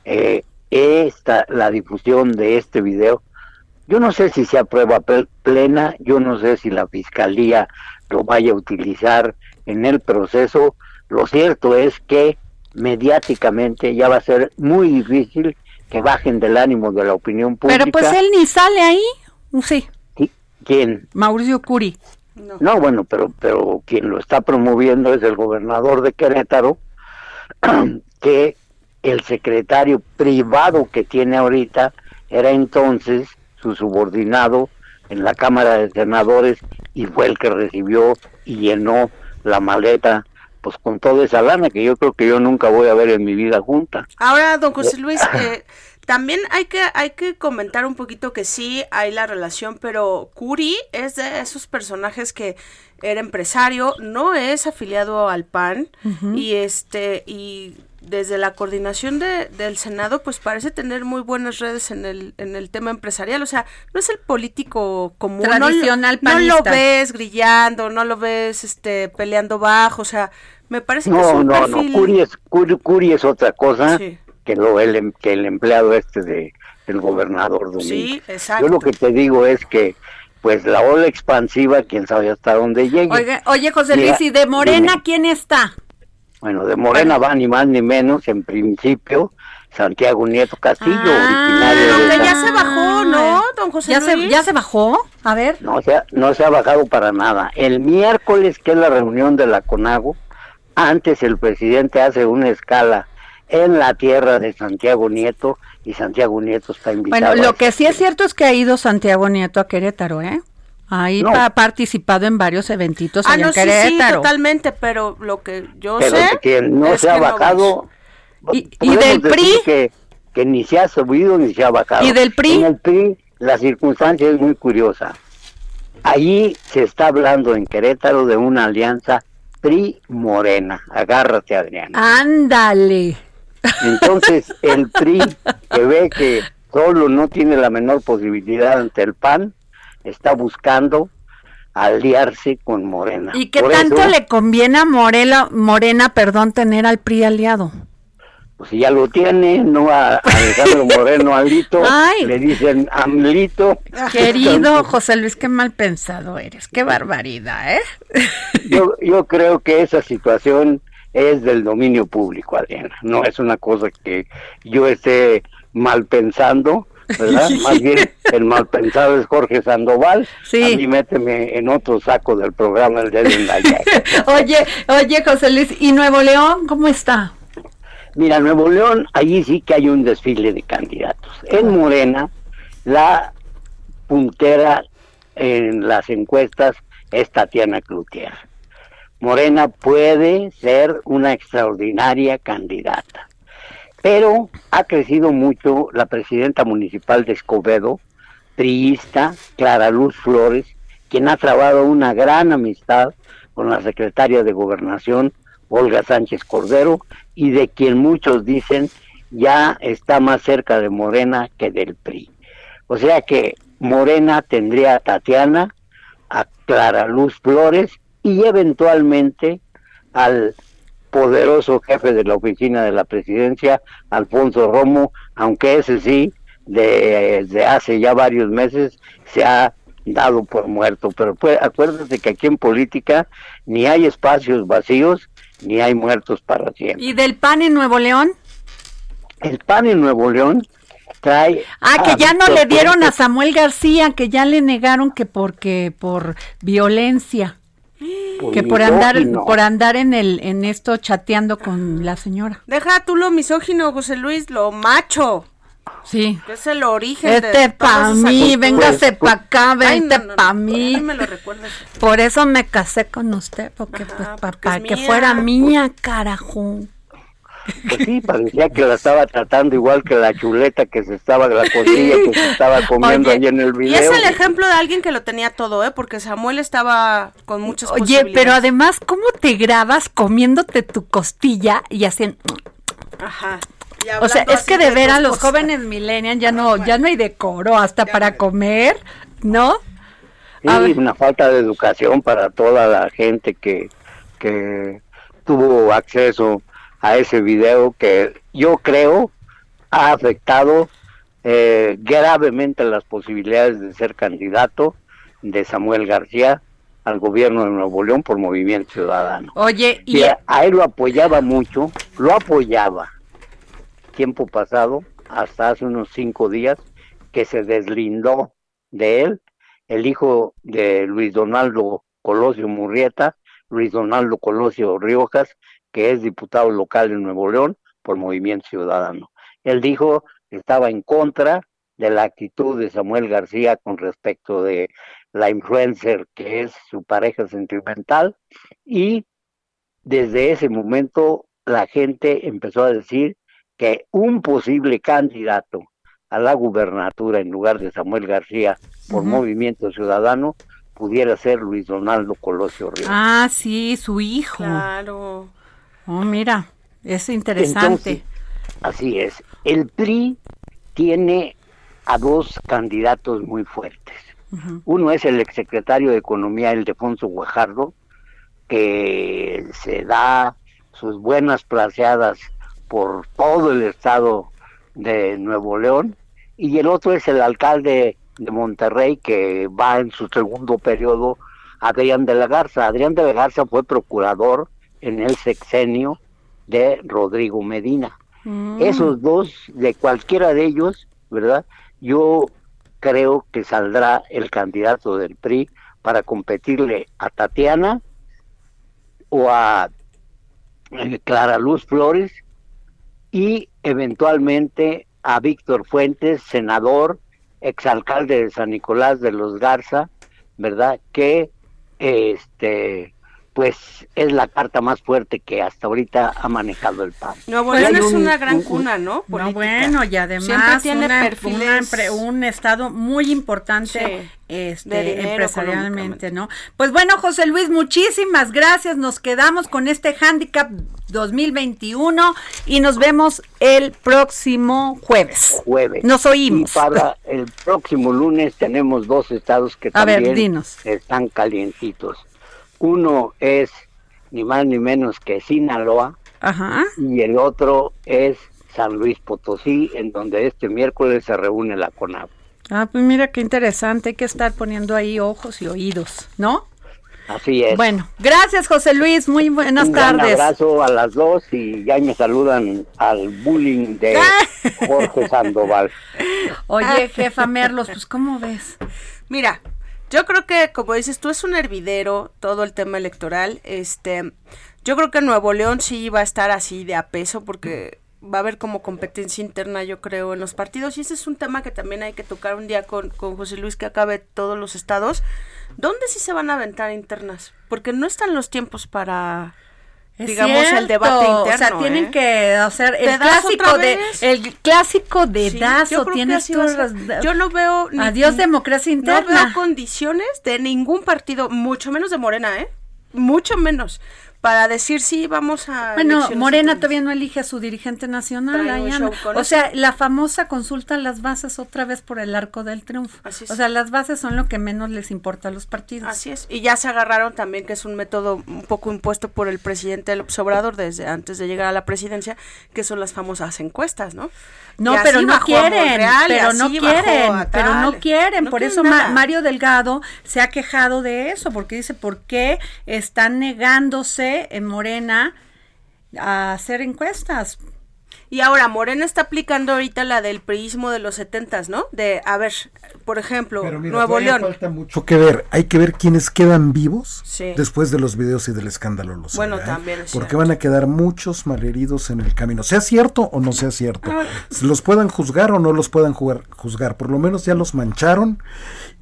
eh, esta, la difusión de este video? Yo no sé si sea prueba plena, yo no sé si la fiscalía lo vaya a utilizar en el proceso. Lo cierto es que mediáticamente ya va a ser muy difícil que bajen del ánimo de la opinión pública. Pero pues él ni sale ahí, sí. ¿Quién? Mauricio Curi. No. bueno, pero, pero quien lo está promoviendo es el gobernador de Querétaro, [CLEARS THROAT] que el secretario privado que tiene ahorita era entonces su subordinado en la Cámara de Senadores y fue el que recibió y llenó la maleta pues con toda esa lana que yo creo que yo nunca voy a ver en mi vida junta. Ahora, don José Luis, eh, [LAUGHS] también hay que, hay que comentar un poquito que sí hay la relación, pero Curi es de esos personajes que era empresario, no es afiliado al PAN y este y desde la coordinación de, del Senado, pues parece tener muy buenas redes en el, en el tema empresarial. O sea, no es el político común. Tradicional no, no lo ves grillando, no lo ves este peleando bajo. O sea, me parece que es un no, perfil... no, Curi es, Curi, es otra cosa que, lo, el, em, que el empleado este de, del gobernador Domingo. Sí, exacto. Yo lo que te digo es que pues la ola expansiva, quién sabe hasta dónde llegue. Oye, oye José Luis, ¿y de Morena quién está? Bueno, de Morena va ni más ni menos, en principio, Santiago Nieto Castillo, ah, originario de... ya se bajó, ¿no, don José ¿Ya Luis? Se, ¿Ya se bajó? A ver. No se, ha, no se ha bajado para nada. El miércoles, que es la reunión de la CONAGO, antes el presidente hace una escala en la tierra de Santiago Nieto y Santiago Nieto está invitado. Bueno, lo que sí es cierto es que ha ido Santiago Nieto a Querétaro, ¿eh? Ahí ha participado en varios eventitos ah, en no, Querétaro. Sí, sí, totalmente, pero lo que yo pero sé que no se ha bajado. ¿Y, y del PRI? Que, que ni se ha subido ni se ha bajado. ¿Y del PRI? En el PRI la circunstancia es muy curiosa. Allí se está hablando en Querétaro de una alianza PRI-Morena. Agárrate, Adriana. Ándale. Entonces, el PRI, [LAUGHS] que ve que solo no tiene la menor posibilidad ante el PAN, está buscando aliarse con Morena. ¿Y qué tanto le conviene a Morela, Morena, perdón, tener al PRI aliado? Pues si ya lo tiene, no a, Alejandro Moreno Alito, [LAUGHS] le dicen Amlito. Querido [LAUGHS] José Luis, qué mal pensado eres, qué barbaridad, ¿eh? [LAUGHS] Yo, yo creo que esa situación es del dominio público, Adriana, no es una cosa que yo esté mal pensando, ¿verdad? [LAUGHS] Más bien el mal pensado es Jorge Sandoval. Sí. A mí méteme en otro saco del programa el de [LAUGHS] Oye, oye, José Luis, ¿y Nuevo León cómo está? Mira, Nuevo León, allí sí que hay un desfile de candidatos. En Morena, la puntera en las encuestas es Tatiana Cloutier. Morena puede ser una extraordinaria candidata, pero ha crecido mucho la presidenta municipal de Escobedo, priista, Clara Luz Flores, quien ha trabado una gran amistad con la secretaria de Gobernación, Olga Sánchez Cordero, y de quien muchos dicen ya está más cerca de Morena que del PRI. O sea que Morena tendría a Tatiana, a Clara Luz Flores y eventualmente al poderoso jefe de la oficina de la presidencia, Alfonso Romo, aunque ese sí, desde hace ya varios meses se ha dado por muerto. Pero pues, acuérdate que aquí en política ni hay espacios vacíos, ni hay muertos para siempre. ¿Y del PAN en Nuevo León? El PAN en Nuevo León trae... Ah, que ya no le dieron a Samuel García, que ya le negaron que porque por violencia. Que por andar, por andar en el, en esto chateando con la señora. Deja tú lo misógino, José Luis, lo macho. Sí. Que es el origen este pa' mí, véngase pa' acá, vente pa' mí. me lo. Por eso me casé con usted, porque pues para que fuera mía, carajo. Pues sí, parecía que la estaba tratando igual que la chuleta que se estaba, la [LAUGHS] costilla que se estaba comiendo ahí en el video. Y es el ejemplo de alguien que lo tenía todo, ¿eh? Porque Samuel estaba con muchas Oye, pero además, ¿cómo te grabas comiéndote tu costilla y haciendo... Ajá. O sea, es que de ver a los jóvenes millennials ya no, ya no hay decoro hasta para comer, ¿no? Sí, una falta de educación para toda la gente que, que tuvo acceso a ese video que yo creo ha afectado eh, gravemente las posibilidades de ser candidato de Samuel García al gobierno de Nuevo León por Movimiento Ciudadano. Oye, y, a él lo apoyaba mucho, lo apoyaba tiempo pasado, hasta hace unos cinco días, que se deslindó de él el hijo de Luis Donaldo Colosio Murrieta, Luis Donaldo Colosio Riojas, que es diputado local de Nuevo León por Movimiento Ciudadano. Él dijo que estaba en contra de la actitud de Samuel García con respecto de la influencer que es su pareja sentimental y desde ese momento la gente empezó a decir que un posible candidato a la gubernatura en lugar de Samuel García por Movimiento Ciudadano pudiera ser Luis Donaldo Colosio Ríos. Ah, sí, su hijo. Claro. Oh, mira, es interesante. así es. El PRI tiene a dos candidatos muy fuertes. Uno es el exsecretario de Economía, Ildefonso Guajardo, que se da sus buenas placeadas por todo el estado de Nuevo León. Y el otro es el alcalde de Monterrey, que va en su segundo periodo, Adrián de la Garza. Adrián de la Garza fue procurador en el sexenio de Rodrigo Medina. Mm. Esos dos, de cualquiera de ellos, ¿verdad? Yo creo que saldrá el candidato del PRI para competirle a Tatiana o a eh, Clara Luz Flores y eventualmente a Víctor Fuentes, senador, exalcalde de San Nicolás de los Garza, ¿verdad? Que este pues es la carta más fuerte que hasta ahorita ha manejado el PAN. Nuevo León es una gran cuna, ¿no? bueno, y además tiene un estado muy importante este, empresarialmente, ¿no? Pues bueno, José Luis, muchísimas gracias. Nos quedamos con este handicap 2021 y nos vemos el próximo jueves. Jueves. Nos oímos. para el próximo lunes tenemos dos estados que también están calientitos. Uno es ni más ni menos que Sinaloa y el otro es San Luis Potosí, en donde este miércoles se reúne la CONAP. Ah, pues mira qué interesante, hay que estar poniendo ahí ojos y oídos, ¿no? Así es. Bueno, gracias José Luis, muy buenas tardes. Un abrazo a las dos y ya me saludan al bullying de Jorge Sandoval. [LAUGHS] Oye, jefa Merlos, pues ¿cómo ves? Mira, yo creo que, como dices, tú es un hervidero todo el tema electoral. Este, yo creo que Nuevo León sí va a estar así de a peso porque va a haber como competencia interna, yo creo, en los partidos. Y ese es un tema que también hay que tocar un día con, con José Luis que acabe todos los estados. ¿Dónde sí se van a aventar internas? Porque no están los tiempos para digamos el debate interno. O sea, tienen ¿eh? que hacer el clásico de el clásico de Dazo. Tienes Yo no veo adiós democracia interna. No veo condiciones de ningún partido, mucho menos de Morena, ¿eh? Mucho menos para decir sí, vamos a... Bueno, Morena todavía no elige a su dirigente nacional. o sea, la famosa consulta las bases otra vez por el arco del triunfo. O sea, las bases son lo que menos les importa a los partidos. Así es. Y ya se agarraron también, que es un método un poco impuesto por el presidente López Obrador desde antes de llegar a la presidencia, que son las famosas encuestas, ¿no? No, pero no quieren, pero no quieren, pero no quieren. por eso Mario Delgado se ha quejado de eso, porque dice, ¿por qué están negándose en Morena a hacer encuestas? Y ahora Morena está aplicando ahorita la del priismo de los setentas, ¿no? De, a ver, por ejemplo, Nuevo León. Falta mucho que ver. Hay que ver quiénes quedan vivos Sí. después de los videos y del escándalo. Los Bueno, también es Porque cierto. van a quedar muchos malheridos en el camino. Sea cierto o no sea cierto. Ah. Los puedan juzgar o no los puedan jugar- juzgar. Por lo menos ya los mancharon.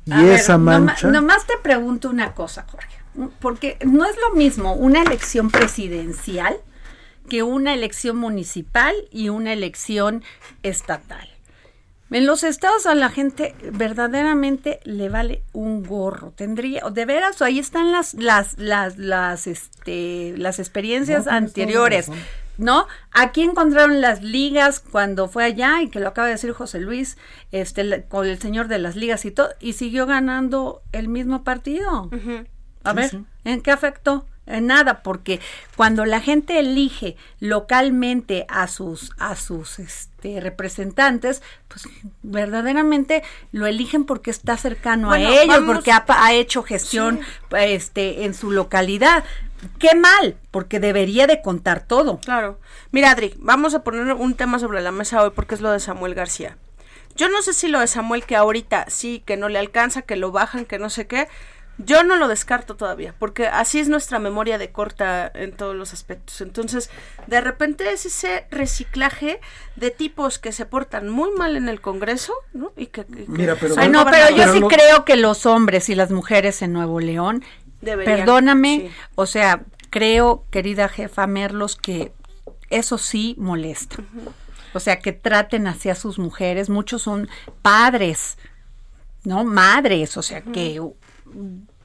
Y A ver, esa noma- mancha. nomás te pregunto una cosa, Jorge. Porque no es lo mismo una elección presidencial que una elección municipal y una elección estatal. En los estados a la gente verdaderamente le vale un gorro. Tendría, de veras, ahí están las, las, las, las, este, las experiencias No, anteriores. ¿No? Aquí encontraron las ligas cuando fue allá, y que lo acaba de decir José Luis, este, la- con el señor de las ligas y todo, y siguió ganando el mismo partido. A Sí, ver, sí. ¿en qué afectó? En nada, porque cuando la gente elige localmente a sus, a sus este, representantes, pues verdaderamente lo eligen porque está cercano Bueno, a ellos, vamos- porque ha hecho gestión este, en su localidad. Qué mal, porque debería de contar todo. Claro. Mira, Adri, vamos a poner un tema sobre la mesa hoy porque es lo de Samuel García. Yo no sé si lo de Samuel que ahorita sí, que no le alcanza, que lo bajan, que no sé qué. Yo no lo descarto todavía, porque así es nuestra memoria de corta en todos los aspectos. Entonces, de repente es ese reciclaje de tipos que se portan muy mal en el Congreso, ¿no? Y que, Mira, pero- Ay, no, pero yo sí creo que los hombres y las mujeres en Nuevo León, Deberían, perdóname, sí. o sea, creo, querida jefa Merlos, que eso sí molesta. O sea, que traten así a sus mujeres. Muchos son padres, ¿no? Madres, o sea, que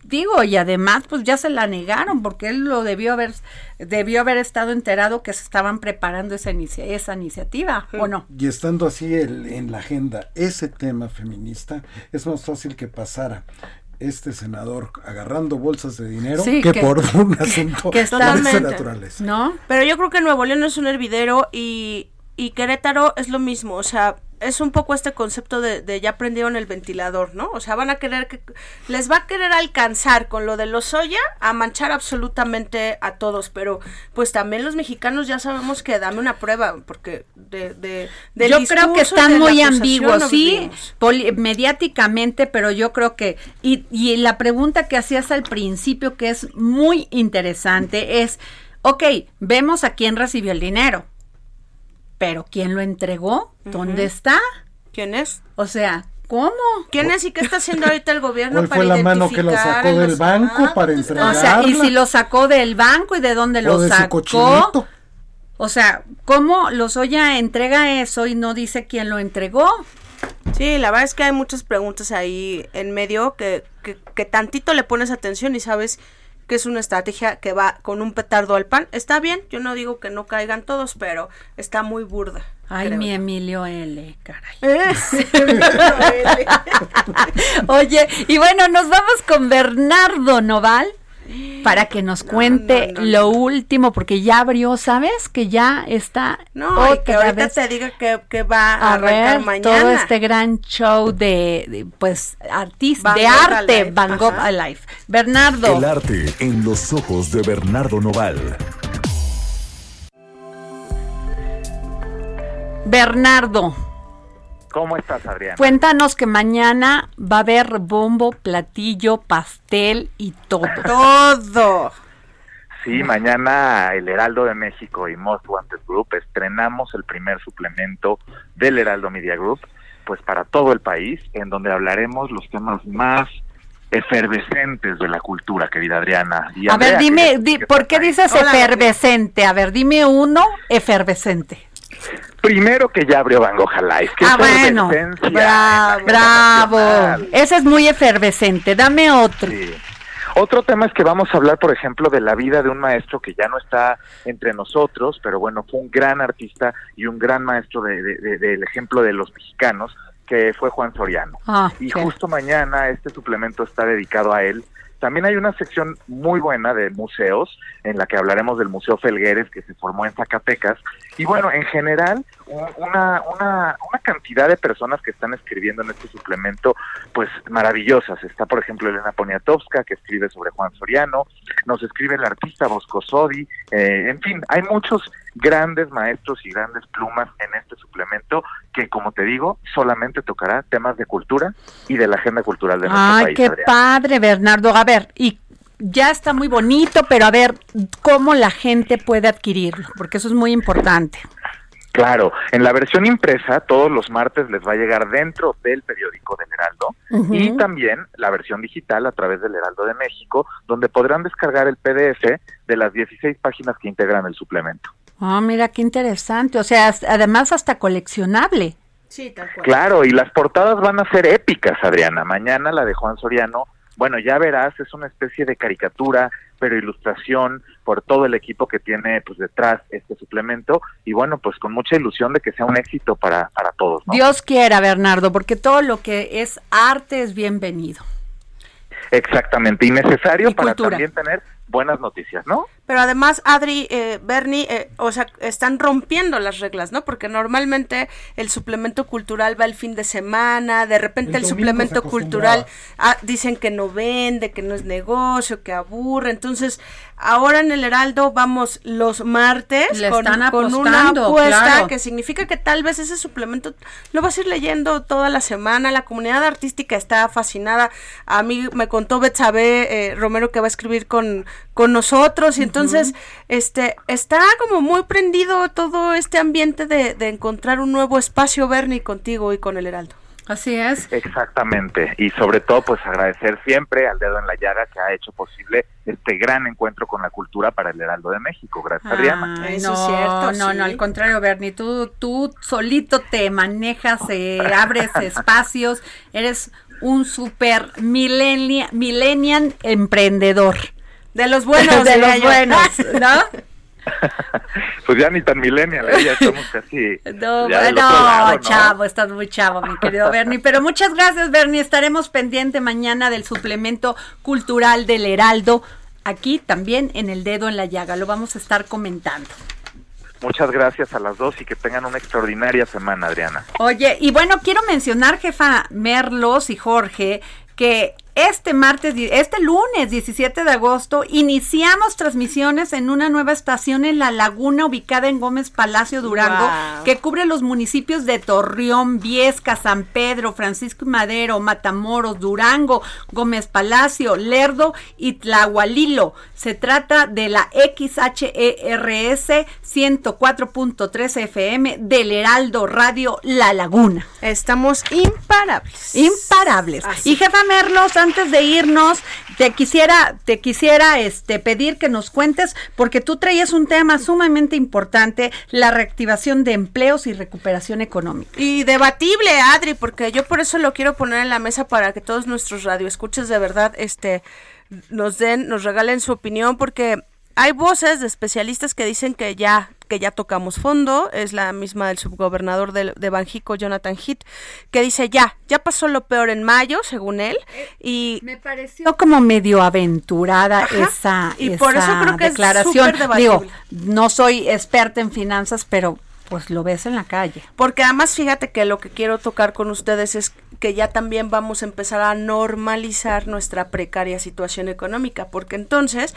digo, y además pues ya se la negaron porque él lo debió haber debió haber estado enterado que se estaban preparando esa inicia- esa iniciativa, ¿o no? Y estando así el- en la agenda ese tema feminista, es más fácil que pasara este senador agarrando bolsas de dinero Sí, que, que- por un asunto que de está- esa Totalmente. naturaleza. ¿No? Pero yo creo que Nuevo León es un hervidero y, y Querétaro es lo mismo, o sea, es un poco este concepto de, de ya prendieron el ventilador, ¿no? O sea, van a querer que les va a querer alcanzar con lo de los soya a manchar absolutamente a todos, pero pues también los mexicanos ya sabemos que dame una prueba, porque de, de del yo creo que están muy ambiguos, sí, poli- mediáticamente, pero yo creo que, y, y la pregunta que hacías al principio, que es muy interesante, es, ok, vemos a quién recibió el dinero, pero ¿quién lo entregó? ¿Dónde está? ¿Quién es? O sea, ¿cómo? ¿Quién es y qué está haciendo ahorita el gobierno ¿Cuál para fue la mano que lo sacó del los- banco Ah, para pues, entregar? O sea, y si lo sacó del banco y de dónde o lo de su sacó. cochinito. O sea, ¿cómo Lozoya entrega eso y no dice quién lo entregó? Sí, la verdad es que hay muchas preguntas ahí en medio que, que, que tantito le pones atención y sabes que es una estrategia que va con un petardo al pan. Está bien, yo no digo que no caigan todos, pero está muy burda. Ay, creo mi. Emilio L, caray. [LAUGHS] Eh, [LAUGHS] Oye, y bueno, nos vamos con Bernardo Noval para que nos cuente no, no, lo último, porque ya abrió, ¿sabes? Que ya está No, y que otra ahorita vez te diga que, que va a, a arrancar ver mañana. todo este gran show de, de, pues, artista, Van de Gogh arte, Alive, Van Gogh ajá. Alive. Bernardo. El arte en los ojos de Bernardo Noval. Bernardo, ¿Cómo estás, Adriana? cuéntanos que mañana va a haber bombo, platillo, pastel y todo. Todo. Sí, mañana el Heraldo de México y Most Wanted Group estrenamos el primer suplemento del Heraldo Media Group, pues para todo el país, en donde hablaremos los temas más efervescentes de la cultura, querida Adriana. Y A ver, dime, que- di- que ¿por qué dices efervescente? A ver, dime uno efervescente. Primero que ya abrió Van Gogh Alive. ¿Qué Ah, bueno, bravo, bravo. Ese es muy efervescente. Dame otro. Sí. Otro tema es que vamos a hablar, por ejemplo, de la vida de un maestro que ya no está entre nosotros, pero bueno, fue un gran artista y un gran maestro de- de- de- del ejemplo de los mexicanos, que fue Juan Soriano. Ah, Y justo mañana este suplemento está dedicado a él. También hay una sección muy buena de museos, en la que hablaremos del Museo Felgueres, que se formó en Zacatecas. Y bueno, en general, una, una, una cantidad de personas que están escribiendo en este suplemento, pues maravillosas. Está, por ejemplo, Elena Poniatowska, que escribe sobre Juan Soriano, nos escribe el artista Bosco Sodi, eh, en fin, hay muchos grandes maestros y grandes plumas en este suplemento que, como te digo, solamente tocará temas de cultura y de la agenda cultural de nuestro Ay, país. qué Adriana. padre, Bernardo. A ver, y ya está muy bonito, pero a ver, ¿cómo la gente puede adquirirlo? Porque eso es muy importante. Claro, en la versión impresa todos los martes les va a llegar dentro del periódico del Heraldo y también la versión digital a través del Heraldo de México, donde podrán descargar el PDF de las 16 páginas que integran el suplemento. Ah, mira qué interesante. O sea, además hasta coleccionable. Sí, tal cual. Claro, y las portadas van a ser épicas, Adriana. Mañana la de Juan Soriano, bueno, ya verás, es una especie de caricatura, pero ilustración por todo el equipo que tiene pues detrás este suplemento y bueno, pues con mucha ilusión de que sea un éxito para, para todos, ¿no? Dios quiera, Bernardo, porque todo lo que es arte es bienvenido. Exactamente, y necesario Y para también tener buenas noticias, ¿no? Pero además, Adri, eh, Bernie, eh, o sea, están rompiendo las reglas, ¿no? Porque normalmente el suplemento cultural va el fin de semana, de repente el, suplemento cultural ah, dicen que no vende, que no es negocio, que aburre. Entonces, ahora en el Heraldo vamos los martes Le con, están con una apuesta claro. que significa que tal vez ese suplemento lo vas a ir leyendo toda la semana. La comunidad artística está fascinada. A mí me contó Betsabe eh, Romero que va a escribir con, con nosotros y entonces este está como muy prendido todo este ambiente de, de encontrar un nuevo espacio, Bernie, contigo y con el Heraldo. Así es. Exactamente, y sobre todo pues agradecer siempre al dedo en la llaga que ha hecho posible este gran encuentro con la cultura para el Heraldo de México. Gracias, Adriana. Ay, Eso no, es cierto, no, sí. no, al contrario, Bernie, tú, tú solito te manejas, eh, abres [LAUGHS] espacios, eres un super millennial, millennial emprendedor. De los buenos, [LAUGHS] de los buenos, [LAUGHS] ¿no? [LAUGHS] pues ya ni tan millennial, ¿eh? ya estamos casi No, ya del no, otro lado, ¿no? chavo, estás muy chavo, mi querido Bernie. Pero muchas gracias, Bernie. Estaremos pendiente mañana del suplemento cultural del Heraldo. Aquí también en el dedo en la llaga. Lo vamos a estar comentando. Muchas gracias a las dos y que tengan una extraordinaria semana, Adriana. Oye, y bueno, quiero mencionar, jefa Merlos y Jorge, que este martes, este lunes 17 de agosto, iniciamos transmisiones en una nueva estación en La Laguna, ubicada en Gómez Palacio Durango, Wow. que cubre los municipios de Torreón, Viesca, San Pedro, Francisco y Madero, Matamoros, Durango, Gómez Palacio, Lerdo y Tlahualilo. Se trata de la XHERS 104.3 FM del Heraldo Radio La Laguna. Estamos imparables. Imparables. Así. Y jefa Merlos, antes de irnos, te quisiera, te quisiera este pedir que nos cuentes, porque tú traías un tema sumamente importante, la reactivación de empleos y recuperación económica. Y debatible, Adri, porque yo por eso lo quiero poner en la mesa para que todos nuestros radioescuchas de verdad este nos den, nos regalen su opinión, porque hay voces de especialistas que dicen que ya que ya tocamos fondo, es la misma del subgobernador de, de Banjico, Jonathan Heath, que dice ya, ya pasó lo peor en mayo, según él, y Me pareció como medio aventurada Ajá. esa, Y por esa eso creo que es declaración. debatible. Digo, no soy experta en finanzas, pero pues lo ves en la calle. Porque además fíjate que lo que quiero tocar con ustedes es que ya también vamos a empezar a normalizar nuestra precaria situación económica, porque entonces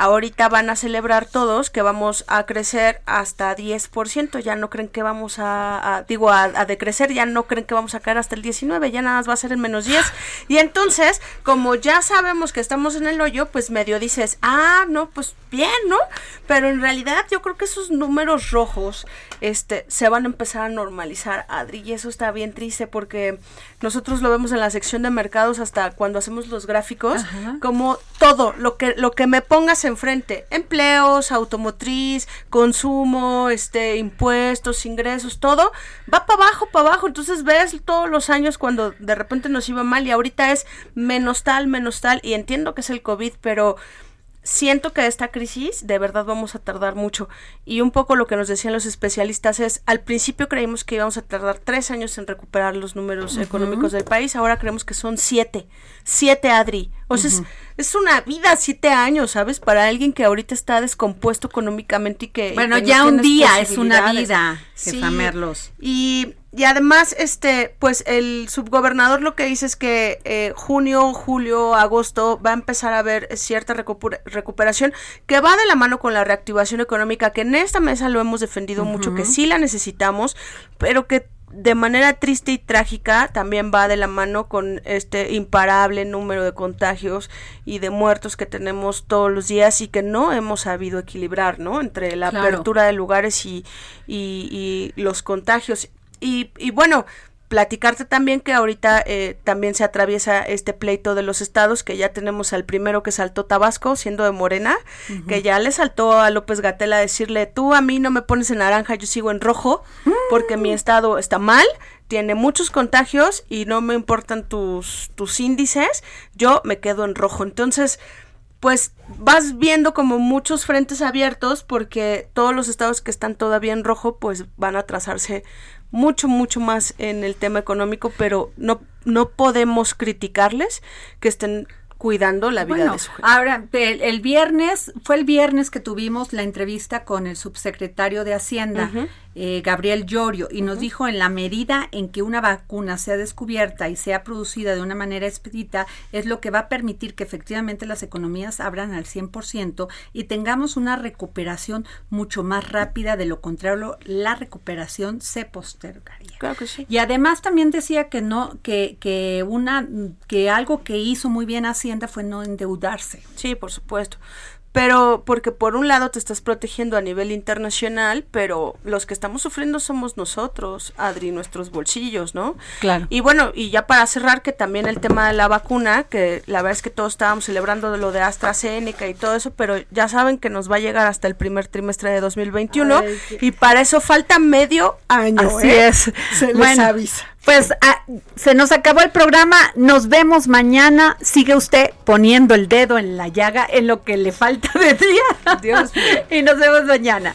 ahorita van a celebrar todos que vamos a crecer hasta 10%, ya no creen que vamos a, a- digo, a, a decrecer, ya no creen que vamos a caer hasta el 19, ya nada más va a ser en menos 10. Y entonces, como ya sabemos que estamos en el hoyo, pues medio dices, ah, no, pues bien, ¿no? Pero en realidad yo creo que esos números rojos este, se van a empezar a normalizar, Adri, y eso está bien triste porque nosotros lo vemos en la sección de mercados hasta cuando hacemos los gráficos, como todo, lo que, lo que me pongas enfrente, empleos, automotriz, consumo, este, impuestos, ingresos, todo, va para abajo, para abajo, entonces ves todos los años cuando de repente nos iba mal y ahorita es menos tal, menos tal, y entiendo que es el COVID, pero siento que esta crisis de verdad vamos a tardar mucho. Y un poco lo que nos decían los especialistas es, al principio creímos que íbamos a tardar tres años en recuperar los números económicos del país, ahora creemos que son siete. Siete, Adri. O sea, es, es una vida, siete años, ¿sabes? Para alguien que ahorita está descompuesto económicamente y que... y Bueno, que no ya un día es una vida, Sí, y y además, este, pues el subgobernador lo que dice es que eh, junio, julio, agosto va a empezar a haber cierta recuperación que va de la mano con la reactivación económica, que en esta mesa lo hemos defendido mucho, que sí la necesitamos, pero que de manera triste y trágica también va de la mano con este imparable número de contagios y de muertos que tenemos todos los días y que no hemos sabido equilibrar, ¿no? Entre la apertura de lugares y, y, y los contagios. Y, y bueno, platicarte también que ahorita eh, también se atraviesa este pleito de los estados, que ya tenemos al primero que saltó Tabasco, siendo de Morena, que ya le saltó a López Gatela a decirle, tú a mí no me pones en naranja, yo sigo en rojo, porque mi estado está mal, tiene muchos contagios y no me importan tus, tus índices, yo me quedo en rojo. Entonces, pues vas viendo como muchos frentes abiertos porque todos los estados que están todavía en rojo pues van a trazarse mucho, mucho más en el tema económico, pero no, no podemos criticarles que estén cuidando la vida de su gente. Ahora, el, viernes, fue el viernes que tuvimos la entrevista con el subsecretario de Hacienda, eh, Gabriel Llorio, y nos dijo en la medida en que una vacuna sea descubierta y sea producida de una manera expedita, es lo que va a permitir que efectivamente las economías abran al 100% y tengamos una recuperación mucho más rápida, de lo contrario, la recuperación se postergaría. Claro que sí. Y además también decía que no, que, que una, que algo que hizo muy bien Hacienda fue no endeudarse. Sí, por supuesto pero porque por un lado te estás protegiendo a nivel internacional, pero los que estamos sufriendo somos nosotros, Adri, nuestros bolsillos, ¿no? Claro. Y bueno, y ya para cerrar, que también el tema de la vacuna, que la verdad es que todos estábamos celebrando de lo de AstraZeneca y todo eso, pero ya saben que nos va a llegar hasta el primer trimestre de 2021 y para eso falta medio año. Así ¿eh? es. Se les avisa. Pues ah, se nos acabó el programa, nos vemos mañana. Sigue usted poniendo el dedo en la llaga en lo que le falta de día. Dios mío. [LAUGHS] y nos vemos mañana.